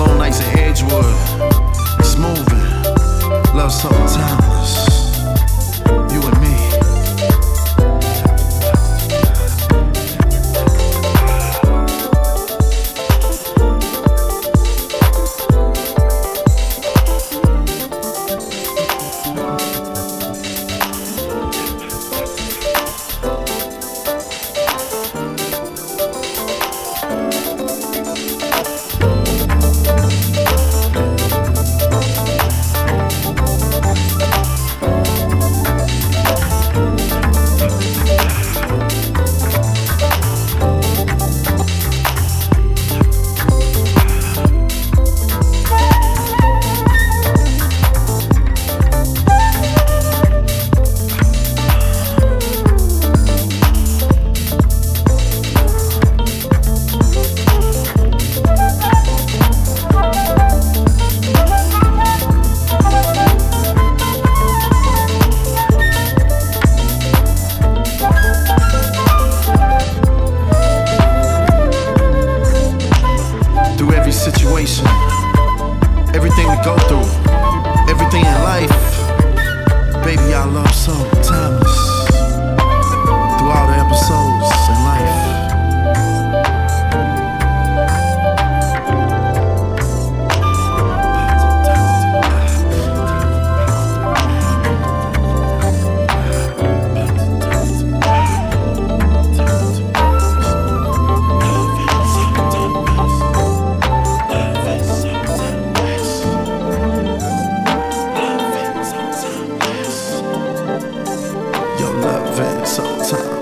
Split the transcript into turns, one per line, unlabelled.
Long nights in Edgewood. It's moving. Love something timeless. 收藏、